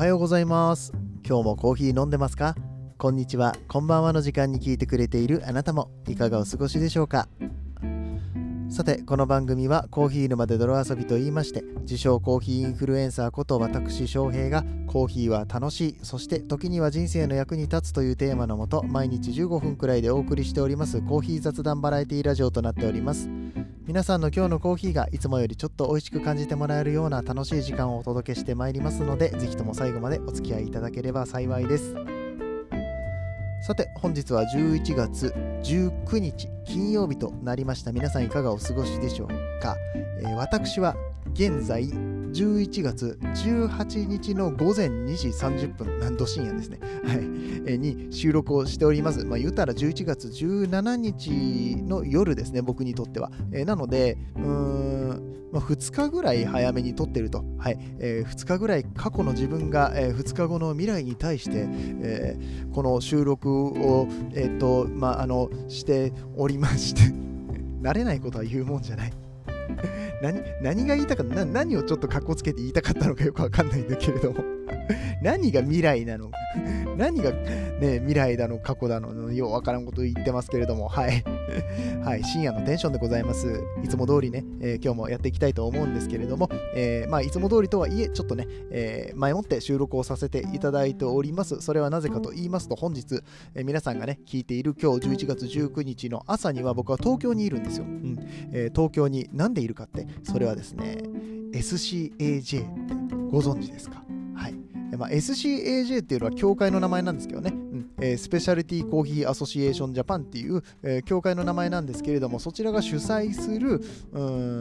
はようございます。今日もコーヒー飲んでますか？こんにちは。こんばんはの時間に聞いてくれているあなたも。いかがお過ごしでしょうか？さてこの番組はコーヒー沼で泥遊びと言いまして自称コーヒーインフルエンサーこと私翔平がコーヒーは楽しいそして時には人生の役に立つというテーマのもと毎日15分くらいでお送りしておりますコーヒー雑談バラエティラジオとなっております。皆さんの今日のコーヒーがいつもよりちょっと美味しく感じてもらえるような楽しい時間をお届けしてまいりますのでぜひとも最後までお付き合いいただければ幸いです。さて本日は11月19日金曜日となりました。皆さんいかがお過ごしでしょうか、えー、私は現在11月18日の午前2時30分、なんと深夜ですね、はい、え、に収録をしております。まあ、言うたら11月17日の夜ですね、僕にとっては。え、なので、うーん、まあ、2日ぐらい早めに撮ってると、はいえー、2日ぐらい過去の自分が、えー、2日後の未来に対して、えー、この収録を、えーとまあ、あのしておりまして 慣れないことは言うもんじゃない。何何が言いたかった何をちょっとかっこつけて言いたかったのかよくわかんないんだけれども。何が未来なの？何がね、未来だの？過去だの、ようわからんこと言ってますけれども、はい。はい、深夜のテンションでございます。いつも通りね、えー、今日もやっていきたいと思うんですけれども、えー、まあ、いつも通りとはいえ、ちょっとね、えー、前もって収録をさせていただいております。それはなぜかと言いますと、本日、え皆さんがね、聞いている今日11月19日の朝には僕は東京にいるんですよ。うんえ東京になんでいるかって、それはですね、SCAJ ってご存知ですか？まあ、SCAJ っていうのは協会の名前なんですけどね、うん。えー、 Speciality Coffee Association Japan っていう、えー、協会の名前なんですけれども、そちらが主催するう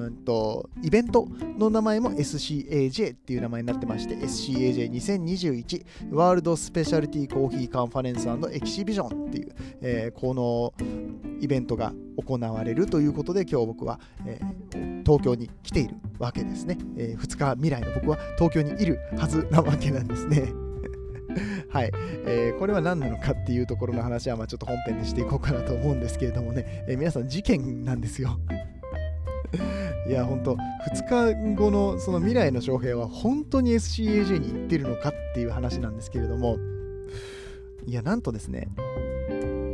んとイベントの名前も SCAJ っていう名前になってまして、SCAJ2021 ワールドスペシャリティコーヒーカンファレンスエキシビジョンっていう、えー、このイベントが行われるということで、今日僕は、えー、東京に来ているわけですね、えー、2日未来の僕は東京にいるはずなわけなんですね。はい、えー、これは何なのかっていうところの話はまあちょっと本編でしていこうかなと思うんですけれどもね、えー、皆さん事件なんですよ。いや、本当2日後のその未来の翔平は本当に SCAJ に行ってるのかっていう話なんですけれども、いや、なんとですね、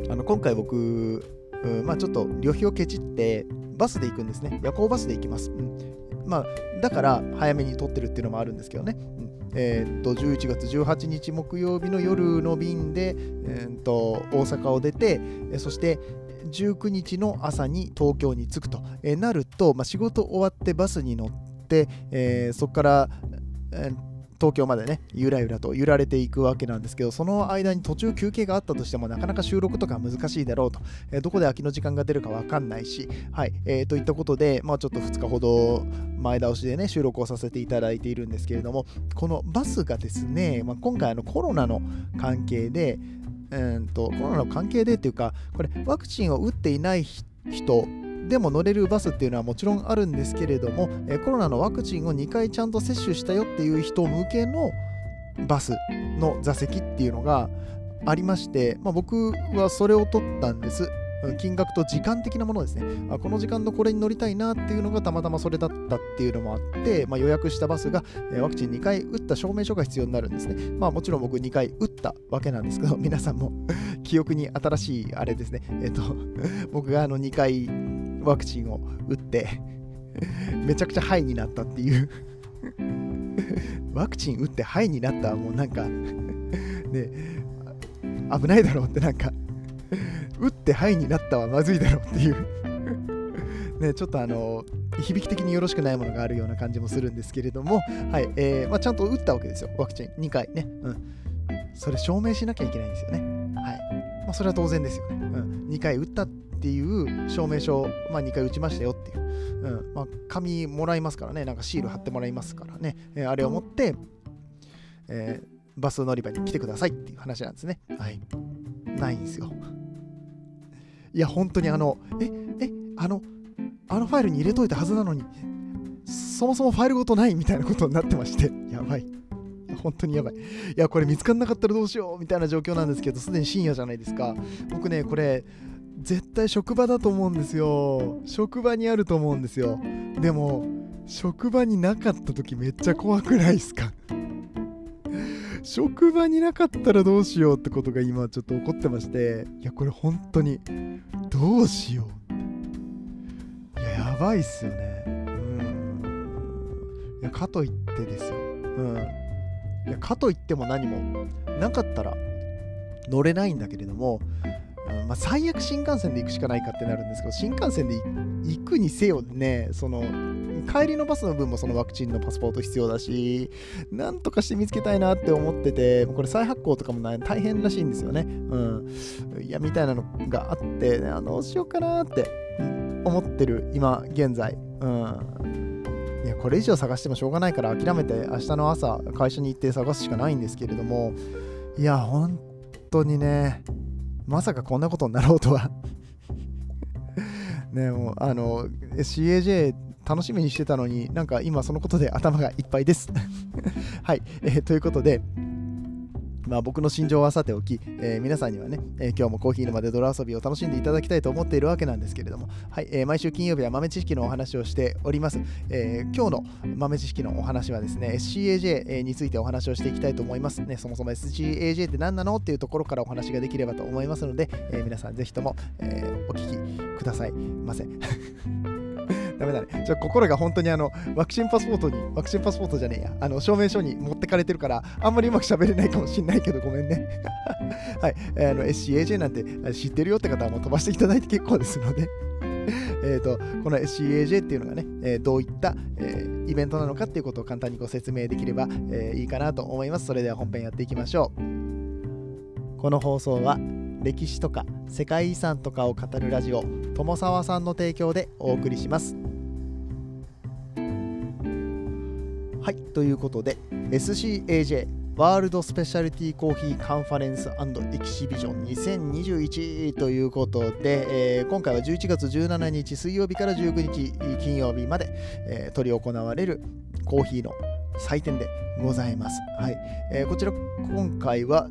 あの今回僕、うんまあ、ちょっと旅費をケチってバスで行くんですね。夜行バスで行きます。うんまあ、だから早めに撮ってるっていうのもあるんですけどね。うんえー、っと11月18日木曜日の夜の便で、えー、っと大阪を出て、そして19日の朝に東京に着くと、えー、なると、まあ、仕事終わってバスに乗って、えー、そこから、えー東京までね、ゆらゆらと揺られていくわけなんですけど、その間に途中休憩があったとしても、なかなか収録とか難しいだろうと、えー、どこで空きの時間が出るかわかんないし、はい、えー、といったことで、まあちょっと2日ほど前倒しでね、収録をさせていただいているんですけれども、このバスがですね、まあ、今回あのコロナの関係で、うんとコロナの関係でっていうか、これワクチンを打っていない人でも乗れるバスっていうのはもちろんあるんですけれども、えコロナのワクチンを2回ちゃんと接種したよっていう人向けのバスの座席っていうのがありまして、まあ、僕はそれを取ったんです。金額と時間的なものですね。あこの時間のこれに乗りたいなっていうのがたまたまそれだったっていうのもあって、まあ、予約したバスが、えワクチン2回打った証明書が必要になるんですね。まあもちろん僕2回打ったわけなんですけど、皆さんも 記憶に新しいあれですね。えっ、と、僕があの2回ワクチンを打って めちゃくちゃハイになったっていうワクチン打ってハイになったらもうなんかね危ないだろうってなんか打ってハイになったはまずいだろうっていうね、ちょっとあの響き的によろしくないものがあるような感じもするんですけれども、はいえーまあ、ちゃんと打ったわけですよ、ワクチン2回ね。うん、それ証明しなきゃいけないんですよね。はいまあ、それは当然ですよね。うん、2回打ったっていう証明書、まあ、2回打ちましたよっていう、うんまあ、紙もらいますからね、なんかシール貼ってもらいますからね、えー、あれを持って、えー、バス乗り場に来てくださいっていう話なんですね。はい。ないんですよ。いや、本当にあの、え、え、あの、あのファイルに入れといたはずなのに、そもそもファイルごとないみたいなことになってまして、やばい。本当にやばい。いや、これ見つかんなかったらどうしようみたいな状況なんですけど、すでに深夜じゃないですか。僕ね、これ、絶対職場だと思うんですよ。職場にあると思うんですよ。でも職場になかった時めっちゃ怖くないですか？職場になかったらどうしようってことが今ちょっと起こってまして。いやこれ本当にどうしよう。いややばいっすよね。うん。いやかといってですよ。うん。いやかといっても何もなかったら乗れないんだけれども、まあ、最悪新幹線で行くしかないかってなるんですけど新幹線で行くにせよねその帰りのバスの分もそのワクチンのパスポート必要だしなんとかして見つけたいなって思っててこれ再発行とかも大変らしいんですよね。うん。いやみたいなのがあってねあどうしようかなって思ってる今現在。うん。いやこれ以上探してもしょうがないから諦めて明日の朝会社に行って探すしかないんですけれどもいや本当にねまさかこんなことになろうとは。ねもうあの CAJ 楽しみにしてたのになんか今そのことで頭がいっぱいです。はい、えー、ということでまあ、僕の心情はさておき、えー、皆さんにはね、えー、今日もコーヒー沼で泥遊びを楽しんでいただきたいと思っているわけなんですけれども、はいえー、毎週金曜日は豆知識のお話をしております。え今日の豆知識のお話はですね、SCAJ についてお話をしていきたいと思います。ね、そもそも SCAJ って何なのっていうところからお話ができればと思いますので、え皆さんぜひとも、えお聞きくださいませ。ダメだね。じゃ心が本当にあの、ワクチンパスポートに、ワクチンパスポートじゃねえや、あの、証明書に持ってかれてるから、あんまりうまく喋れないかもしんないけど、ごめんね。はい。あの、SCAJ なんて知ってるよって方はもう飛ばしていただいて結構ですので。えとこの SCAJ っていうのがね、えー、どういった、えー、イベントなのかっていうことを簡単にご説明できれば、えー、いいかなと思います。それでは本編やっていきましょう。この放送は歴史とか世界遺産とかを語るラジオ友沢さんの提供でお送りします。はいということで SCAJ ワールドスペシャリティコーヒーカンファレンスエキシビジョン2021ということで、えー、今回は11月17日水曜日から19日金曜日まで、えー、執り行われるコーヒーの祭典でございます。はいえー、こちら今回は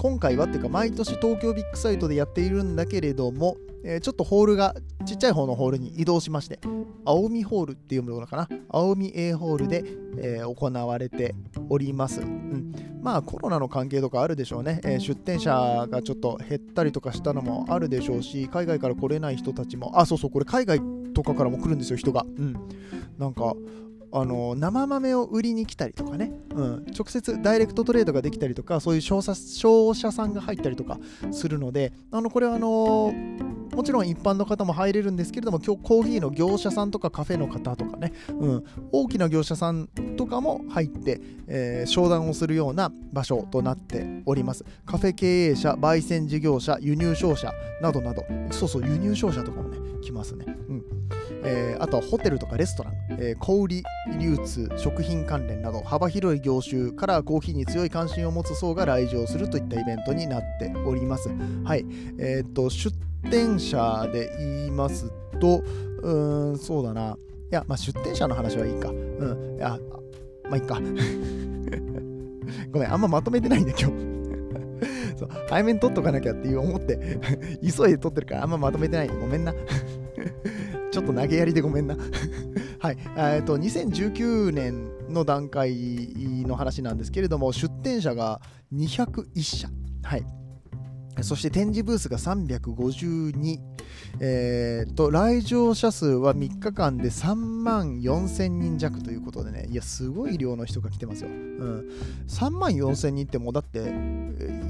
今回はっていうか毎年東京ビッグサイトでやっているんだけれども、えー、ちょっとホールがちっちゃい方のホールに移動しまして、青海ホールって読むのかな？青海 A ホールで、えー、行われております。うん、まあコロナの関係とかあるでしょうね、えー、出店者がちょっと減ったりとかしたのもあるでしょうし、海外から来れない人たちも、あ、そうそう、これ海外とかからも来るんですよ、人が。うん。なんか、あの生豆を売りに来たりとかね、うん、直接ダイレクトトレードができたりとかそういう商社さんが入ったりとかするのであのこれはあのもちろん一般の方も入れるんですけれども今日コーヒーの業者さんとかカフェの方とかね、うん、大きな業者さんとかも入って、えー、商談をするような場所となっております。カフェ経営者焙煎事業者輸入商社などなど。そうそう輸入商社とかもね来ますね、うん。えー、あとはホテルとかレストラン、えー、小売流通食品関連など。幅広い業種からコーヒーに強い関心を持つ層が来場するといったイベントになっております。はい。えっ、と出店者で言いますと、うーん、そうだな。いや、まあ、出店者の話はいいか。うん。いや、まあいいか。ごめん、あんままとめてないんだ、今日。そう早めに取っとかなきゃっていう思って 急いで取ってるからあんままとめてないごめんな ちょっと投げやりでごめんなはいえっと2019年の段階の話なんですけれども出店者が201社はいそして展示ブースが352、えー、と来場者数は3日間で3万4000人弱ということでね、いや、すごい量の人が来てますよ。うん、3万4000人ってもうだって、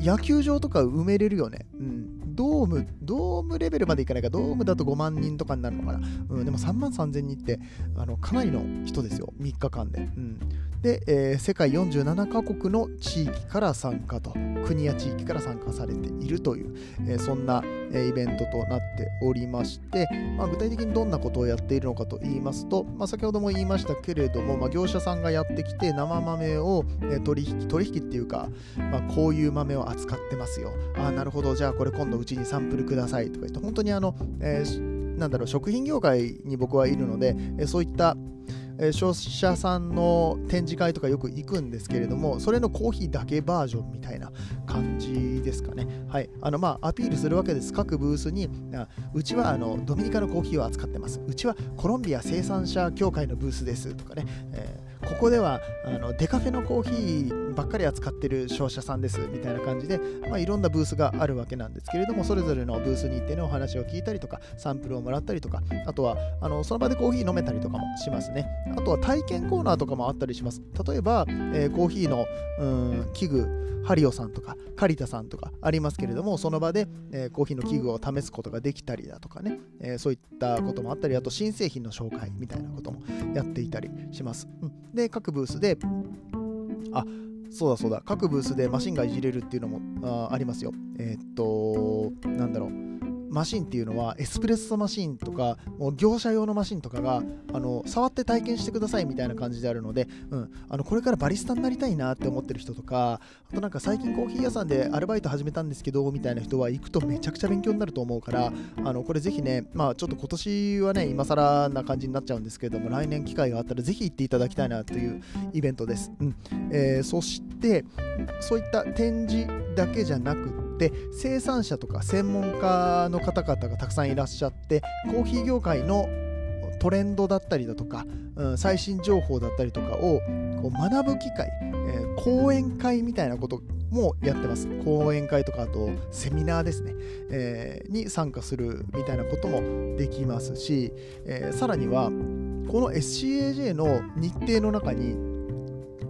野球場とか埋めれるよね。うん、ドーム、ドームレベルまでいかないか、ドームだと5万人とかになるのかな。うん、でも3万3000人ってあのかなりの人ですよ、3日間で。うん。で、えー、世界47カ国の地域から参加と国や地域から参加されているという、えー、そんな、え、イベントとなっておりまして、まあ、具体的にどんなことをやっているのかと言いますと、まあ、先ほども言いましたけれども、まあ、業者さんがやってきて生豆を、え、取引取引っていうか、ま、こういう豆を扱ってますよ。あなるほど。じゃあこれ今度うちにサンプルくださいとか言って本当にあの、えー、なんだろう食品業界に僕はいるので、え、そういったえ消費者さんの展示会とかよく行くんですけれどもそれのコーヒーだけバージョンみたいな感じですかね。はい。あの、まあ、アピールするわけです。各ブースに、あうちはあのドミニカのコーヒーを扱ってます。うちはコロンビア生産者協会のブースですとかね。えーここではあのデカフェのコーヒーばっかり扱ってる商社さんですみたいな感じで、まあ、いろんなブースがあるわけなんですけれどもそれぞれのブースに行ってのお話を聞いたりとかサンプルをもらったりとかあとはあのその場でコーヒー飲めたりとかもしますね。あとは体験コーナーとかもあったりします。例えば、えー、コーヒーのうん器具ハリオさんとかカリタさんとかありますけれどもその場で、えー、コーヒーの器具を試すことができたりだとかね、えー、そういったこともあったりあと新製品の紹介みたいなこともやっていたりします、うん、で各ブースであそうだそうだ。各ブースでマシンがいじれるっていうのもあありますよ。えー、っとなんだろう。マシンっていうのはエスプレッソマシンとかもう業者用のマシンとかがあの触って体験してくださいみたいな感じであるので、うん、あのこれからバリスタになりたいなって思ってる人とかあとなんか最近コーヒー屋さんでアルバイト始めたんですけどみたいな人は行くとめちゃくちゃ勉強になると思うからあのこれぜひねまあちょっと今年はね今更な感じになっちゃうんですけども来年機会があったらぜひ行っていただきたいなというイベントです、うん。えー、そしてそういった展示だけじゃなくてで生産者とか専門家の方々がたくさんいらっしゃってコーヒー業界のトレンドだったりだとか、うん、最新情報だったりとかをこう学ぶ機会、えー、講演会みたいなこともやってます。講演会とかあとセミナーですね、えー、に参加するみたいなこともできますし、えー、さらにはこの SCAJ の日程の中に、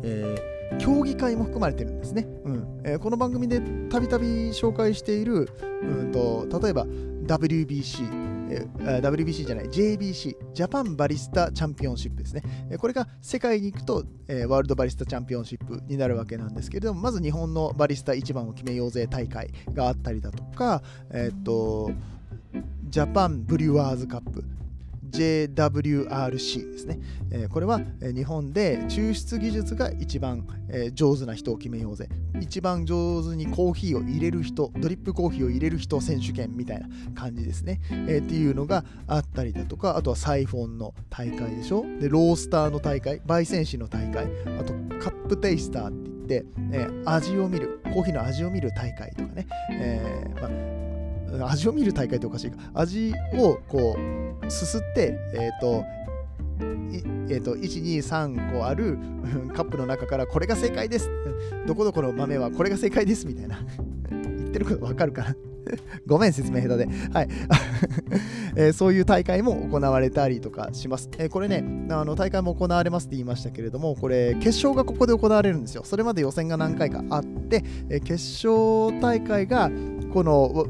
えー競技会も含まれてるんですね。うん。えー、この番組でたびたび紹介している、うんと、例えば WBC、えー、WBC じゃない JBC ジャパンバリスタチャンピオンシップですね、えー、これが世界に行くと、えー、ワールドバリスタチャンピオンシップになるわけなんですけれどもまず日本のバリスタ一番を決めようぜ大会があったりだとかえっ、とジャパンブリュワーズカップ。JWRC ですね、え、これは日本で抽出技術が一番、え、上手な人を決めようぜ。一番上手にコーヒーを入れる人ドリップコーヒーを入れる人選手権みたいな感じですね、え、っていうのがあったりだとかあとはサイフォンの大会でしょ。でロースターの大会焙煎士の大会あとカップテイスターって言って、え、味を見るコーヒーの味を見る大会とかね、えーまあ、味を見る大会っておかしいか。味をこうすすって、えっ、ー、と、えーと、123個あるカップの中からこれが正解です。どこどこの豆はこれが正解ですみたいな。言ってることわかるかな。ごめん説明下手で、はい。えー、そういう大会も行われたりとかします、えー、これねあの大会も行われますって言いましたけれどもこれ決勝がここで行われるんですよ。それまで予選が何回かあって、えー、決勝大会がこの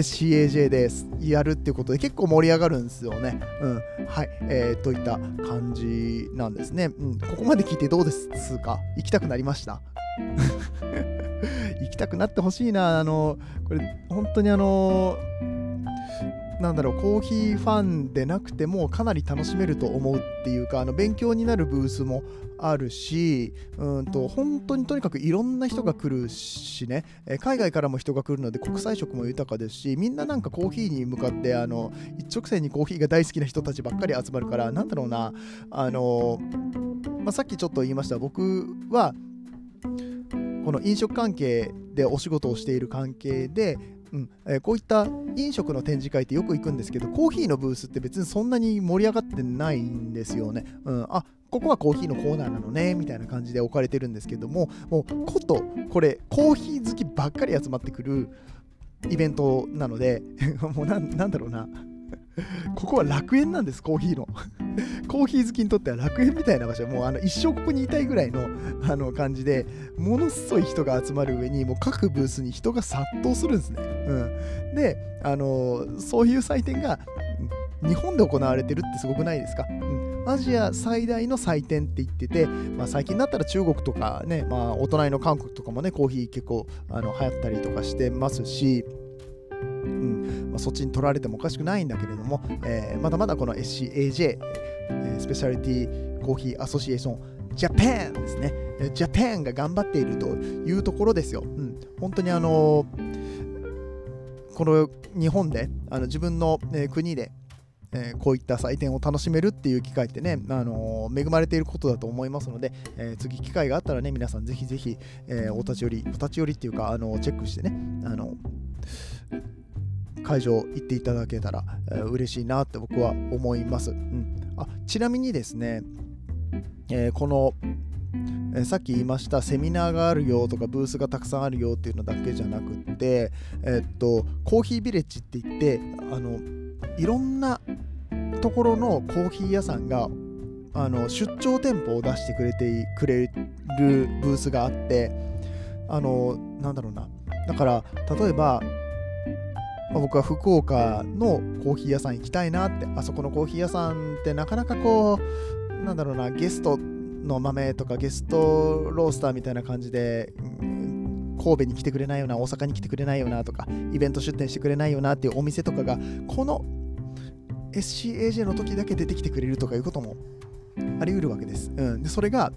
CAJ ですやるっていうことで結構盛り上がるんですよね。うん。はい。えー、といった感じなんですね。うん。ここまで聞いてどうですか？行きたくなりました？行きたくなってほしいな。あの、これ、本当にあの、なんだろうコーヒーファンでなくてもかなり楽しめると思うっていうかあの勉強になるブースもあるしうんと本当にとにかくいろんな人が来るしね。海外からも人が来るので国際色も豊かですしみんななんかコーヒーに向かってあの一直線にコーヒーが大好きな人たちばっかり集まるからなんだろうなあの、まあ、さっきちょっと言いました。僕はこの飲食関係でお仕事をしている関係でうんえー、こういった飲食の展示会ってよく行くんですけどコーヒーのブースって別にそんなに盛り上がってないんですよね。うん、あここはコーヒーのコーナーなのねみたいな感じで置かれてるんですけどももうことこれコーヒー好きばっかり集まってくるイベントなので もうなんだろうな。ここは楽園なんです、コーヒーの。コーヒー好きにとっては楽園みたいな場所、もうあの一生ここにいたいぐらいのあの感じで、ものすごい人が集まる上に、もう各ブースに人が殺到するんですね。うん、で、あのそういう祭典が日本で行われてるってすごくないですか、うん。アジア最大の祭典って言ってて、まあ、最近だったら中国とかね、まあ、お隣の韓国とかもね、コーヒー結構あの流行ったりとかしてますし、うんまあ、そっちに取られてもおかしくないんだけれども、えー、まだまだこの SCAJ、スペシャリティコーヒーアソシエーションジャパンですね。ジャパンが頑張っているというところですよ。うん、本当にあのー、この日本であの自分の、えー、国でえー、こういった祭典を楽しめるっていう機会ってね、あのー、恵まれていることだと思いますので、えー、次機会があったらね、皆さんぜひぜひ、えお立ち寄り、お立ち寄りっていうか、あのチェックしてね、あの会場行っていただけたら、えー、嬉しいなって僕は思います。うん、あちなみにですね、え、この、え、さっき言いましたセミナーがあるよとかブースがたくさんあるよっていうのだけじゃなくって、えっとコーヒービレッジって言ってあのいろんなところのコーヒー屋さんがあの出張店舗を出してくれてくれるブースがあってあのなんだろうな。だから例えばまあ、僕は福岡のコーヒー屋さん行きたいなってあそこのコーヒー屋さんってなかなかこうなんだろうなゲストの豆とかゲストロースターみたいな感じで、うん神戸に来てくれないよな大阪に来てくれないよなとかイベント出店してくれないよなっていうお店とかがこの SCAJ の時だけ出てきてくれるとかいうこともあり得るわけです。うん、でそれが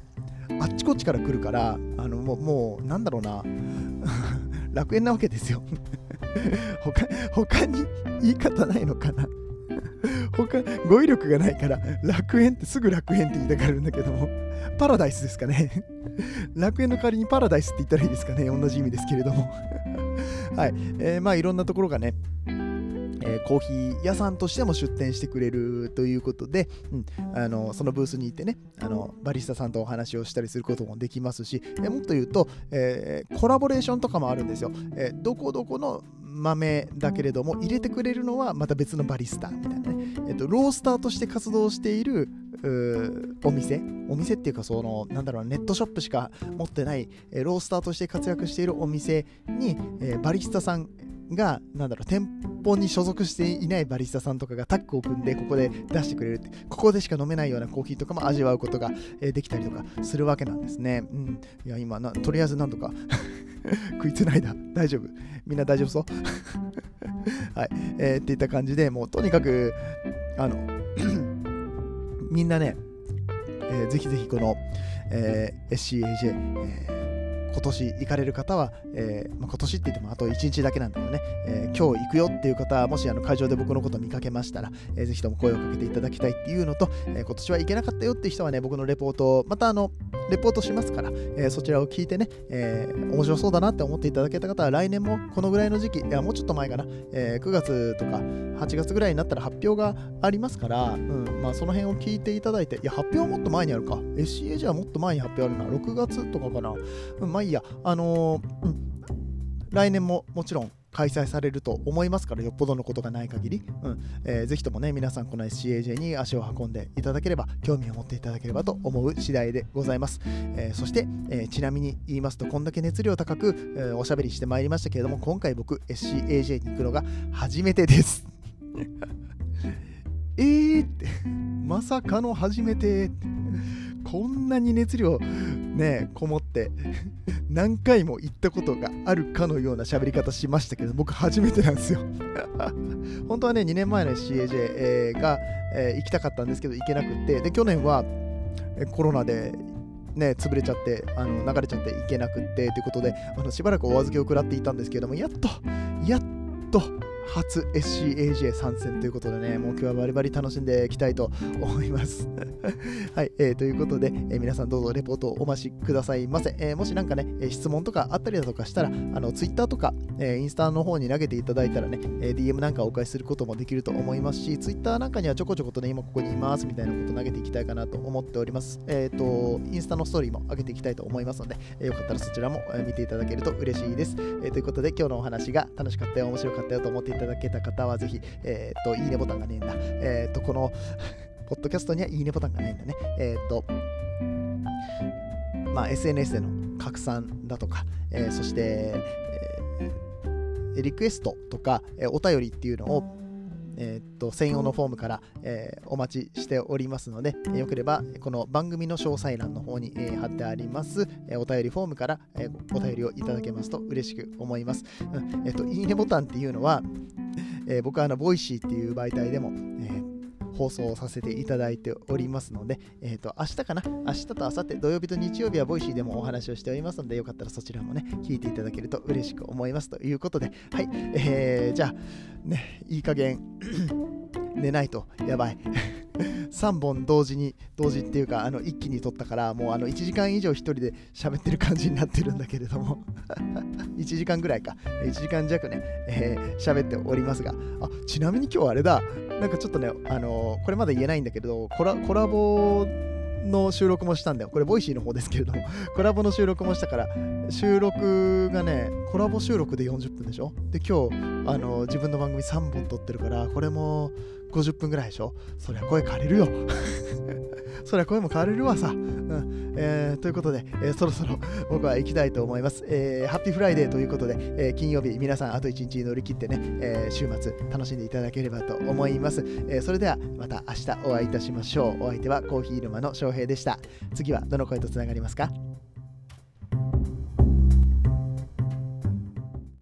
あっちこっちから来るからあのもうもうなんだろうな。楽園なわけですよ。他他に言い方ないのかな。他語彙力がないから楽園ってすぐ楽園って言いたがるんだけどもパラダイスですかね。楽園の代わりにパラダイスって言ったらいいですかね。同じ意味ですけれども。はい、えー、まあいろんなところがねえー、コーヒー屋さんとしても出店してくれるということで、うん、あのそのブースに行ってねあのバリスタさんとお話をしたりすることもできますし、えー、もっと言うと、えー、コラボレーションとかもあるんですよ、えどこどこの豆だけれども入れてくれるのはまた別のバリスタみたいなね、えっと、ロースターとして活動しているお店。お店っていうかそのなんだろうネットショップしか持ってない、えロースターとして活躍しているお店に、えバリスタさんが、なんだろう、店舗に所属していないバリスタさんとかがタッグを組んで、ここで出してくれるって、ここでしか飲めないようなコーヒーとかも味わうことがえできたりとかするわけなんですね。うん。いや、今な、とりあえずなんとか 食いつないだ。大丈夫。みんな大丈夫そう？はい。えー、っていった感じで、もうとにかく、あの みんなね、えー、ぜひぜひこの、えー、SCAJ、えー今年行かれる方は、えー、まあ、今年って言ってもあと1日だけなんだけどね、えー、今日行くよっていう方は、もしあの会場で僕のこと見かけましたら、えー、ぜひとも声をかけていただきたいっていうのと、え今年は行けなかったよっていう人はね、僕のレポートを、またあの、レポートしますから、えそちらを聞いてね、え面白そうだなって思っていただけた方は、来年もこのぐらいの時期、いや、もうちょっと前かな、え9月とか8月ぐらいになったら発表がありますから、うん、まあその辺を聞いていただいて、いや、発表はもっと前にあるか。SCAG はもっと前に発表あるな。6月とかかな。うん、まあいいや。あのー、来年ももちろん開催されると思いますから、よっぽどのことがない限り、うんえー、ぜひともね、皆さん、この SCAJ に足を運んでいただければ、興味を持っていただければと思う次第でございます。えー、そして、えー、ちなみに言いますと、こんだけ熱量高く、えー、おしゃべりしてまいりましたけれども、今回僕、SCAJ に行くのが初めてです。えーって、まさかの初めてこんなに熱量ねこもって 何回も行ったことがあるかのような喋り方しましたけど僕初めてなんですよ。本当はね2年前の CAJ、が、えー、行きたかったんですけど行けなくってで去年は、コロナでね、潰れちゃって、あの流れちゃって行けなくってということで、あのしばらくお預けを食らっていたんですけれども、やっと、やっと、初 SCAJ 参戦ということでね、もう今日はバリバリ楽しんでいきたいと思います。はい、えー、ということで、えー、皆さんどうぞレポートをお待ちくださいませ。えー、もしなんかね、質問とかあったりだとかしたら、あの Twitter とか、えインスタの方に投げていただいたらね、え DM なんかお返しすることもできると思いますし、Twitter なんかにはちょこちょことね、今ここにいますみたいなこと投げていきたいかなと思っております。えっ、と、インスタのストーリーも上げていきたいと思いますので、えよかったらそちらも見ていただけると嬉しいです。えということで、今日のお話が楽しかったよ、面白かったよと思っていただけた方は、ぜひ、えっ、と、いいねボタンがねえんだ。えっ、と、この ポッドキャストにはいいねボタンがないんだね。えっ、と、まあ、SNS での拡散だとか、えー、そして、えー、リクエストとか、えー、お便りっていうのをえー、っと専用のフォームから、えー、お待ちしておりますので、えー、よければこの番組の詳細欄の方に、え貼ってあります、えお便りフォームから、えお便りをいただけますと嬉しく思います。うんえっといいねボタンっていうのは、え僕はあのボイシーっていう媒体でも、え放送させていただいておりますので、えっ、ー、と、明日かな？明日と明後日、土曜日と日曜日はボイシーでもお話をしておりますので、よかったらそちらもね、聞いていただけると嬉しく思いますということで、はい、えー、じゃあ、ね、いい加減寝ないと。やばい。3本同時に同時っていうかあの一気に撮ったからもうあの1時間以上1人で喋ってる感じになってるんだけれども。1時間ぐらいか。1時間弱ね喋、えー、っておりますが。あちなみに今日あれだ。なんかちょっとねあのー、これまだ言えないんだけどコラコラボの収録もしたんだよ。これ、ボイシーの方ですけれども、コラボの収録もしたから、収録がね、コラボ収録で40分でしょ？で、今日、あの、自分の番組3本撮ってるから、これも50分ぐらいでしょ？そりゃ声枯れるよ。そりゃ声も枯れるわさ。うんえー、ということで、えー、そろそろ 僕は行きたいと思います。えー、 Happy Friday ということで、え、金曜日、皆さんあと1日乗り切ってね、え、週末楽しんでいただければと思います。え、それではまた明日お会いいたしましょう。お相手はコーヒー沼の翔平でした。次はどの声とつながりますか？